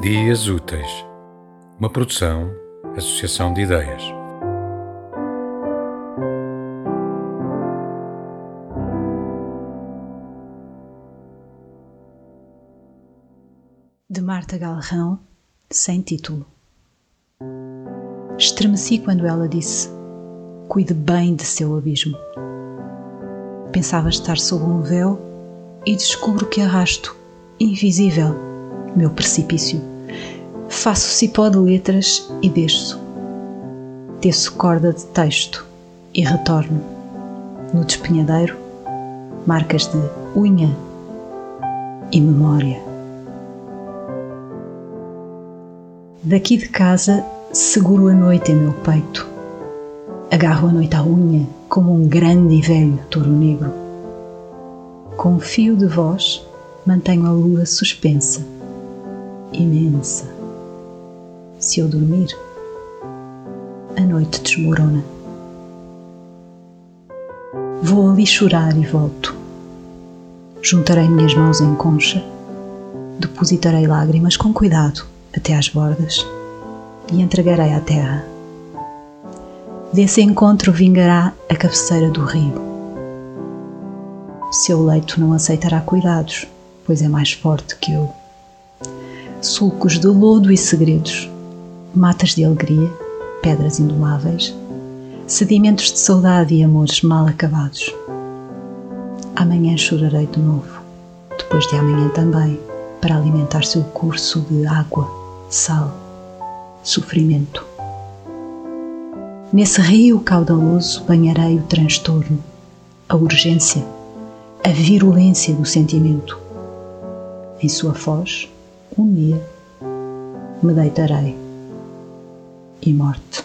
Dias Úteis, uma produção, associação de ideias. De Marta Galrão, sem título. Estremeci quando ela disse: Cuide bem de seu abismo. Pensava estar sob um véu e descubro que arrasto, invisível, meu precipício. Faço cipó de letras e desço. Teço corda de texto e retorno. No despenhadeiro, marcas de unha e memória. Daqui de casa seguro a noite em meu peito. Agarro a noite à unha como um grande e velho touro negro. Com fio de voz mantenho a lua suspensa, imensa. Se eu dormir, a noite desmorona. Vou ali chorar e volto. Juntarei minhas mãos em concha, depositarei lágrimas com cuidado até às bordas e entregarei à terra. Desse encontro vingará a cabeceira do rio. Seu leito não aceitará cuidados, pois é mais forte que eu. Sulcos de lodo e segredos, matas de alegria, pedras indomáveis, sedimentos de saudade e amores mal acabados. Amanhã chorarei de novo, depois de amanhã também, para alimentar seu curso de água, sal, sofrimento. Nesse rio caudaloso banharei o transtorno, a urgência, a virulência do sentimento. Em sua foz, um dia, me deitarei e morte.